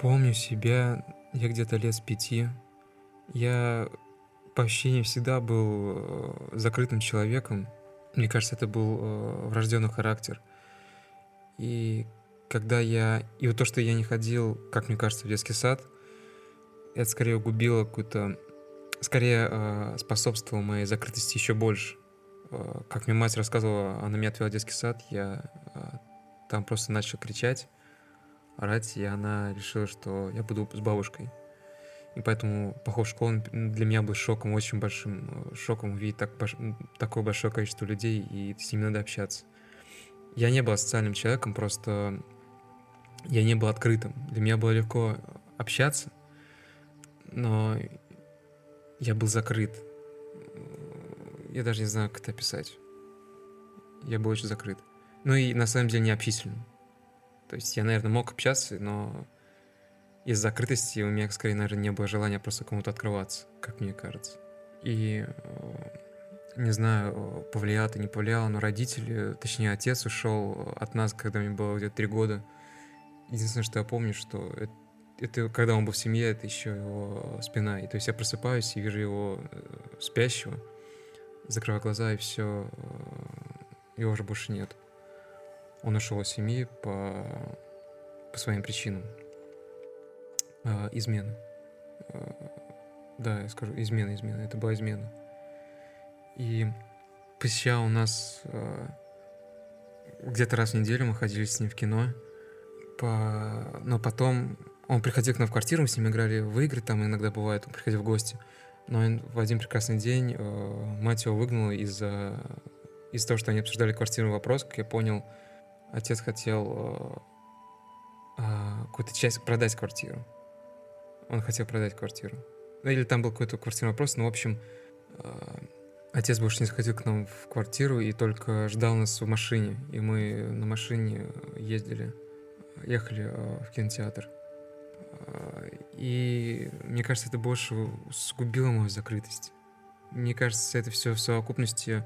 помню себя, я где-то лет с пяти. Я по ощущениям всегда был э, закрытым человеком. Мне кажется, это был э, врожденный характер. И когда я... И вот то, что я не ходил, как мне кажется, в детский сад, это скорее угубило какую-то... Скорее э, способствовало моей закрытости еще больше. Э, как мне мать рассказывала, она меня отвела в детский сад, я э, там просто начал кричать, орать, и она решила, что я буду с бабушкой. И поэтому поход в школу для меня был шоком, очень большим э, шоком увидеть так, такое большое количество людей, и с ними надо общаться. Я не был социальным человеком, просто я не был открытым. Для меня было легко общаться, но я был закрыт. Я даже не знаю, как это описать. Я был очень закрыт. Ну и на самом деле не общительным. То есть я, наверное, мог общаться, но из-за закрытости у меня, скорее, наверное, не было желания просто кому-то открываться, как мне кажется. И э, не знаю, повлияло это, не повлияло, но родители, точнее, отец ушел от нас, когда мне было где-то три года. Единственное, что я помню, что это, это когда он был в семье, это еще его спина. И то есть я просыпаюсь и вижу его э, спящего, закрываю глаза, и все, э, его уже больше нет. Он ушел из семьи по, по своим причинам. Э, измены. Э, да, я скажу, измена, измена. Это была измена. И посещал у нас э, где-то раз в неделю мы ходили с ним в кино. По... Но потом он приходил к нам в квартиру, мы с ним играли в игры, там иногда бывает, он приходил в гости. Но он, в один прекрасный день э, мать его выгнала из-за из того, что они обсуждали квартирный вопрос, как я понял, отец хотел э, э, какую-то часть продать квартиру. Он хотел продать квартиру. Ну или там был какой-то квартирный вопрос, но в общем э, отец больше не заходил к нам в квартиру и только ждал нас в машине. И мы на машине ездили, ехали в кинотеатр. И мне кажется, это больше сгубило мою закрытость. Мне кажется, это все в совокупности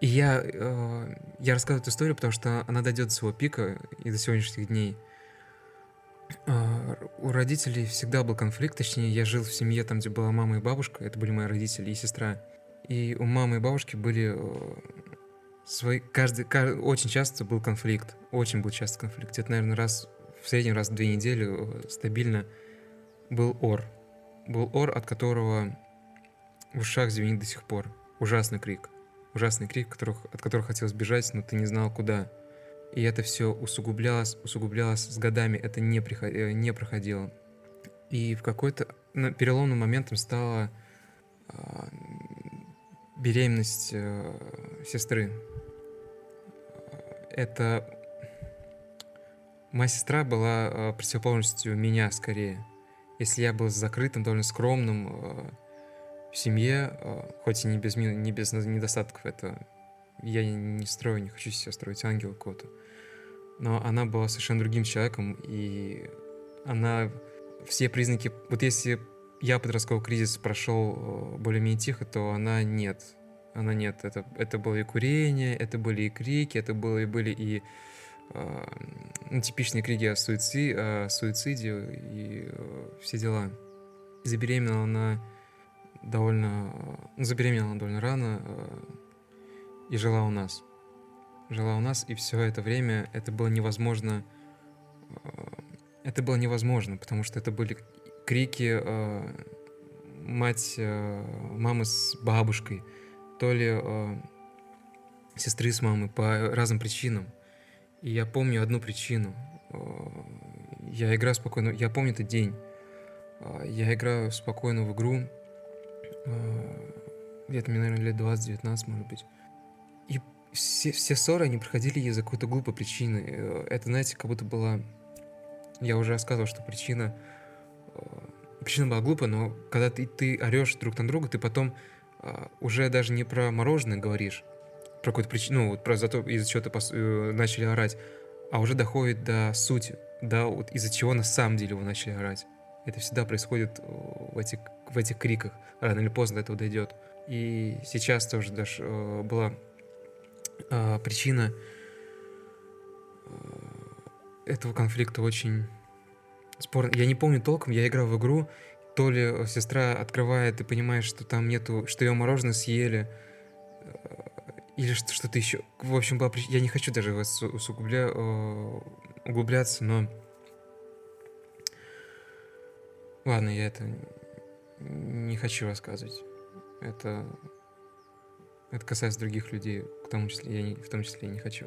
и я, э, я рассказываю эту историю, потому что она дойдет до своего пика и до сегодняшних дней. Э, у родителей всегда был конфликт, точнее, я жил в семье, там, где была мама и бабушка, это были мои родители и сестра. И у мамы и бабушки были э, свои, каждый, каждый, очень часто был конфликт, очень был часто конфликт. Это, наверное, раз, в среднем раз в две недели э, стабильно был ор. Был ор, от которого в ушах звенит до сих пор. Ужасный крик ужасный крик, которых, от которого хотелось бежать, но ты не знал куда. И это все усугублялось, усугублялось с годами, это не, приход... Э, не проходило. И в какой-то переломным моментом стала э, беременность э, сестры. Это моя сестра была э, противоположностью меня скорее. Если я был закрытым, довольно скромным, э, в семье, э, хоть и не без, не без недостатков, это я не строю, не хочу себя строить ангела какого-то, но она была совершенно другим человеком, и она все признаки... Вот если я подростковый кризис прошел э, более-менее тихо, то она нет. Она нет. Это, это было и курение, это были и крики, это было, и были и э, ну, типичные крики о, суици, о суициде и э, все дела. Забеременела она довольно... Ну, забеременела довольно рано э, и жила у нас. Жила у нас, и все это время это было невозможно... Э, это было невозможно, потому что это были крики э, мать, мамы с бабушкой, то ли сестры с мамой по разным причинам. И я помню одну причину. Я играю спокойно, я помню этот день. Я играю спокойно в игру, где-то мне, наверное, лет 20-19, может быть. И все, все ссоры, они проходили из-за какой-то глупой причины. Э, это, знаете, как будто была... Я уже рассказывал, что причина... Э, причина была глупая, но когда ты, ты орешь друг на друга, ты потом уже даже не про мороженое говоришь, про какую-то причину, ну, вот про за то, из-за чего ты пос... начали орать, а уже доходит до сути, да, вот из-за чего на самом деле вы начали орать. Это всегда происходит в этих, в этих криках. Рано или поздно до этого дойдет. И сейчас тоже даже э, была э, причина э, этого конфликта очень, спор... Я не помню толком, я играл в игру, то ли сестра открывает и понимает, что там нету, что ее мороженое съели, э, или что-то еще. В общем, была прич... я не хочу даже вас усугубля... Э, углубляться, но... Ладно, я это не хочу рассказывать. Это, это касается других людей, в том числе я не, в том числе я не хочу.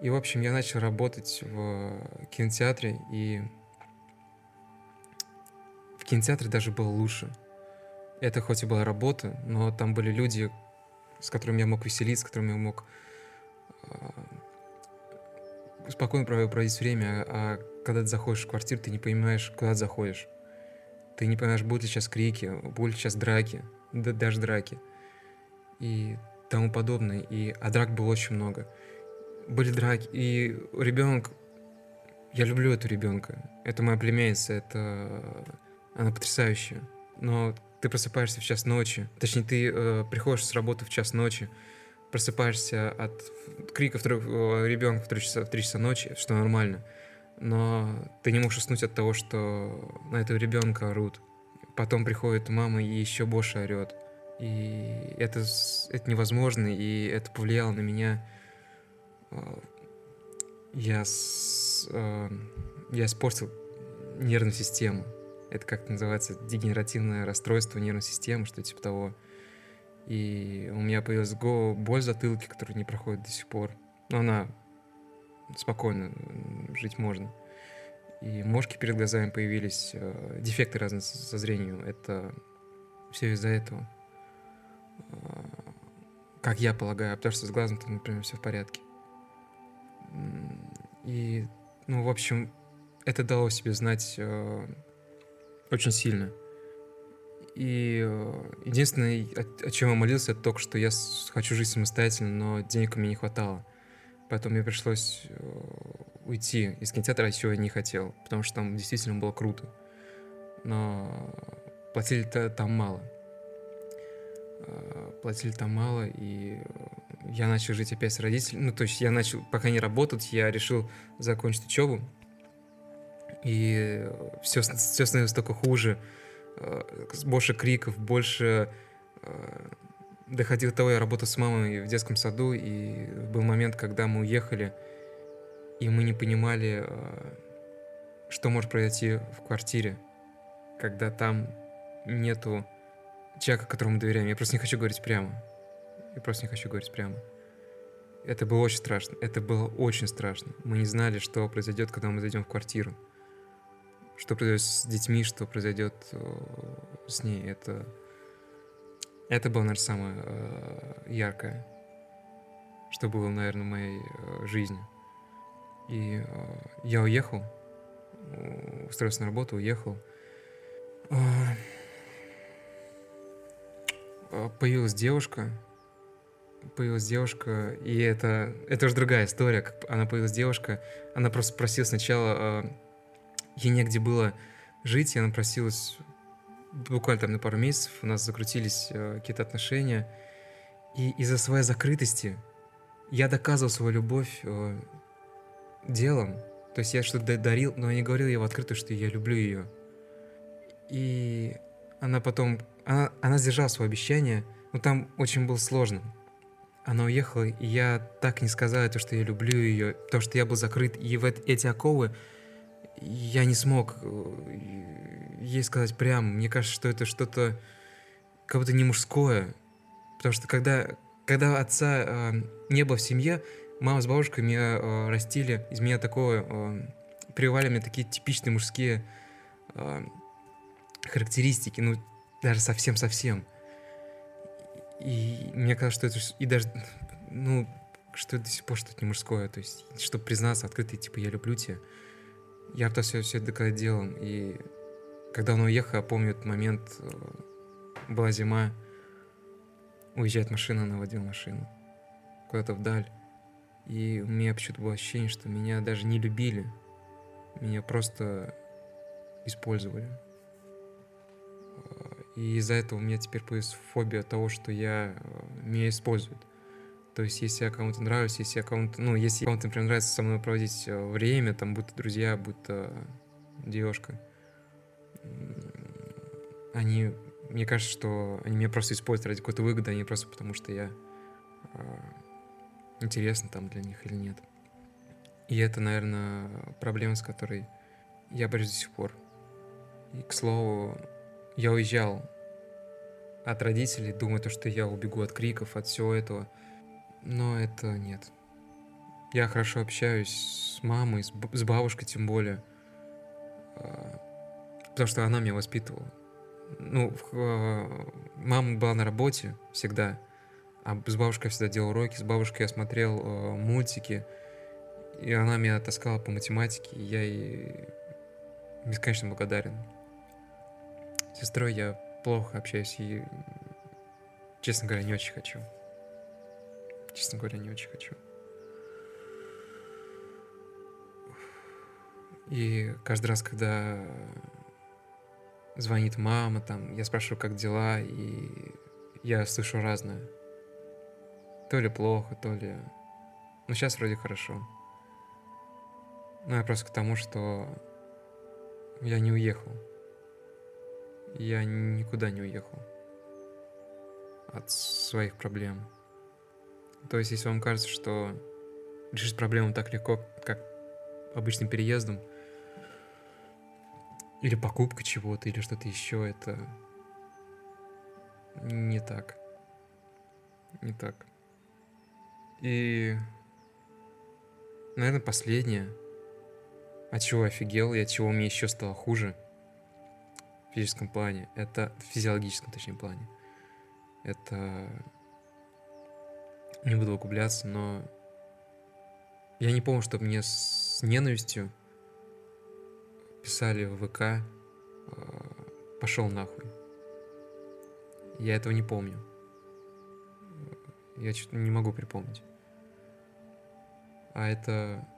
И, в общем, я начал работать в кинотеатре, и в кинотеатре даже было лучше. Это хоть и была работа, но там были люди, с которыми я мог веселиться, с которыми я мог э, спокойно проводить время, а когда ты заходишь в квартиру, ты не понимаешь, куда ты заходишь. Ты не понимаешь, будут ли сейчас крики, будут ли сейчас драки, да, даже драки и тому подобное. И, а драк было очень много. Были драки, и ребенок... Я люблю эту ребенка. Это моя племянница, это... Она потрясающая. Но ты просыпаешься в час ночи, точнее, ты э, приходишь с работы в час ночи, просыпаешься от криков э, ребенка в 3 часа, в 3 часа ночи, что нормально но ты не можешь уснуть от того, что на этого ребенка орут. Потом приходит мама и еще больше орет. И это, это невозможно, и это повлияло на меня. А, я, с, а, я испортил нервную систему. Это как называется дегенеративное расстройство нервной системы, что типа того. И у меня появилась боль в затылке, которая не проходит до сих пор. Но она спокойно жить можно. И мошки перед глазами появились, э, дефекты разные со зрением. Это все из-за этого. Э, как я полагаю, потому что с глазом там, например, все в порядке. И, ну, в общем, это дало себе знать э, очень сильно. И э, единственное, о, о чем я молился, это только, что я хочу жить самостоятельно, но денег меня не хватало. Поэтому мне пришлось э, уйти из кинотеатра, чего я не хотел, потому что там действительно было круто. Но платили-то там мало. Э, платили там мало, и я начал жить опять с родителями. Ну, то есть я начал, пока не работать, я решил закончить учебу. И все, все становилось только хуже. Э, больше криков, больше доходило до того, я работал с мамой в детском саду, и был момент, когда мы уехали, и мы не понимали, э, что может произойти в квартире, когда там нету человека, которому доверяем. Я просто не хочу говорить прямо. Я просто не хочу говорить прямо. Это было очень страшно. Это было очень страшно. Мы не знали, что произойдет, когда мы зайдем в квартиру. Что произойдет с детьми, что произойдет э, с ней. Это это было, наверное, самое э, яркое, что было, наверное, в моей э, жизни. И э, я уехал, устроился на работу, уехал. Э, э, появилась девушка, появилась девушка, и это, это уже другая история. Как она появилась девушка, она просто просила сначала, э, ей негде было жить, и она просилась буквально там на пару месяцев у нас закрутились э, какие-то отношения. И из-за своей закрытости я доказывал свою любовь э, делом. То есть я что-то дарил, но я не говорил ей в открытую, что я люблю ее. И она потом... Она, она сдержала свое обещание, но там очень было сложно. Она уехала, и я так не сказал это, что я люблю ее, потому что я был закрыт. И в эти оковы я не смог э, ей сказать прямо. Мне кажется, что это что-то как будто не мужское. Потому что когда, когда отца э, не было в семье, мама с бабушкой меня э, растили, из меня такое, э, прививали мне такие типичные мужские э, характеристики, ну, даже совсем-совсем. И мне кажется, что это, и даже, ну, что это до сих пор что-то не мужское, то есть, чтобы признаться открыто, типа, я люблю тебя, я то все, все делом. И когда он уехал, я помню этот момент, э, была зима, уезжает машина, она водила машину куда-то вдаль. И у меня почему-то было ощущение, что меня даже не любили, меня просто использовали. Э, и из-за этого у меня теперь появилась фобия того, что я, э, меня используют. То есть, если я кому-то нравлюсь, если я кому-то, ну, если кому-то, например, нравится со мной проводить э, время, там, будто друзья, будто девушка. Они, мне кажется, что они меня просто используют ради какой-то выгоды, а не просто потому, что я э, интересно там для них или нет. И это, наверное, проблема, с которой я борюсь до сих пор. И, к слову, я уезжал от родителей, думая, то, что я убегу от криков, от всего этого. Но это нет. Я хорошо общаюсь с мамой, с, бабушкой тем более. А, потому что она меня воспитывала. Ну, а, мама была на работе всегда, а с бабушкой я всегда делал уроки, с бабушкой я смотрел а, мультики, и она меня таскала по математике, и я ей бесконечно благодарен. С сестрой я плохо общаюсь и, честно говоря, не очень хочу. Честно говоря, не очень хочу. И каждый раз, когда звонит мама, там, я спрашиваю, как дела, и я слышу разное. То ли плохо, то ли... Ну, сейчас вроде хорошо. Ну, я просто к тому, что я не уехал. Я никуда не уехал от своих проблем. То есть, если вам кажется, что решить проблему так легко, как обычным переездом, или покупка чего-то, или что-то еще, это не так. Не так. И, наверное, последнее — от чего офигел и от чего мне еще стало хуже в физическом плане, это в физиологическом, точнее, плане. Это... Не буду углубляться, но я не помню, что мне с ненавистью писали в ВК э, «пошел нахуй». Я этого не помню. Я что-то не могу припомнить. А это,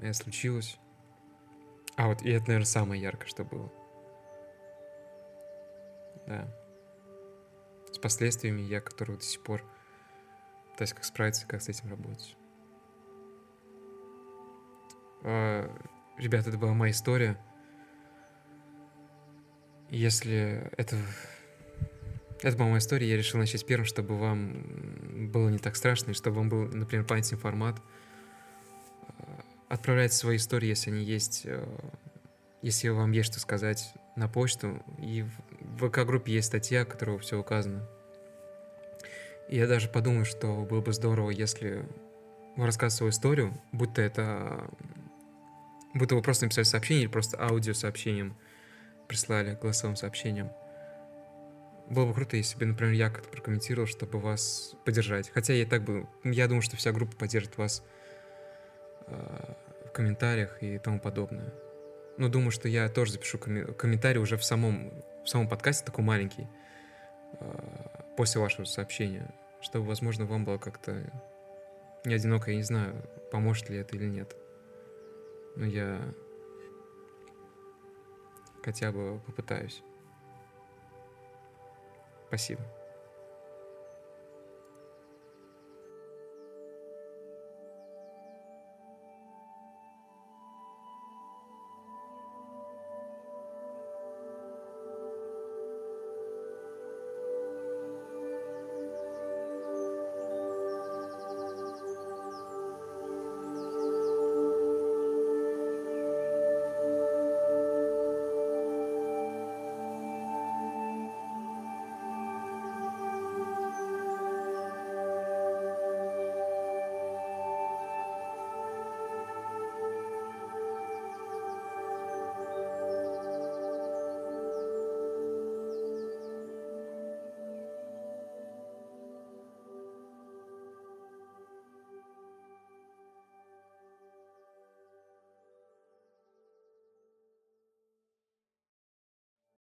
это случилось а вот, и это, наверное, самое яркое, что было. Да. С последствиями я, который до сих пор пытаюсь как справиться, как с этим работать. А, ребята, это была моя история. Если это... Это была моя история, я решил начать первым, чтобы вам было не так страшно, и чтобы вам был, например, понятен формат отправлять свои истории, если они есть, э, если вам есть что сказать, на почту. И в ВК-группе есть статья, в которой все указано. Я даже подумал, что было бы здорово, если вы рассказываете свою историю, будто это... Будто вы просто написали сообщение или просто аудиосообщением прислали, голосовым сообщением. Было бы круто, если бы, например, я как-то прокомментировал, чтобы вас поддержать. Хотя я и так бы... Я думаю, что вся группа поддержит вас Э, в комментариях и тому подобное. Но думаю, что я тоже запишу ком- комментарий уже в самом, в самом подкасте, такой маленький, э, после вашего сообщения, чтобы, возможно, вам было как-то не одиноко, я не знаю, поможет ли это или нет. Но я хотя бы попытаюсь. Спасибо.